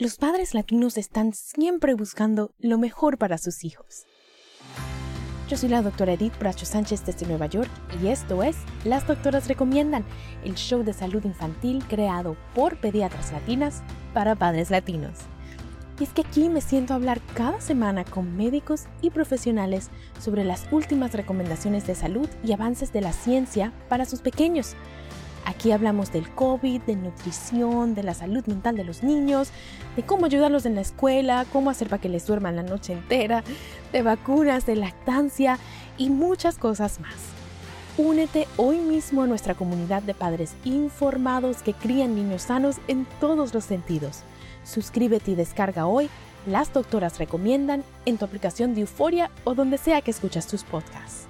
Los padres latinos están siempre buscando lo mejor para sus hijos. Yo soy la doctora Edith Bracho Sánchez desde Nueva York y esto es Las Doctoras Recomiendan, el show de salud infantil creado por pediatras latinas para padres latinos. Y es que aquí me siento a hablar cada semana con médicos y profesionales sobre las últimas recomendaciones de salud y avances de la ciencia para sus pequeños Aquí hablamos del COVID, de nutrición, de la salud mental de los niños, de cómo ayudarlos en la escuela, cómo hacer para que les duerman la noche entera, de vacunas, de lactancia y muchas cosas más. Únete hoy mismo a nuestra comunidad de padres informados que crían niños sanos en todos los sentidos. Suscríbete y descarga hoy. Las doctoras recomiendan en tu aplicación de Euforia o donde sea que escuchas tus podcasts.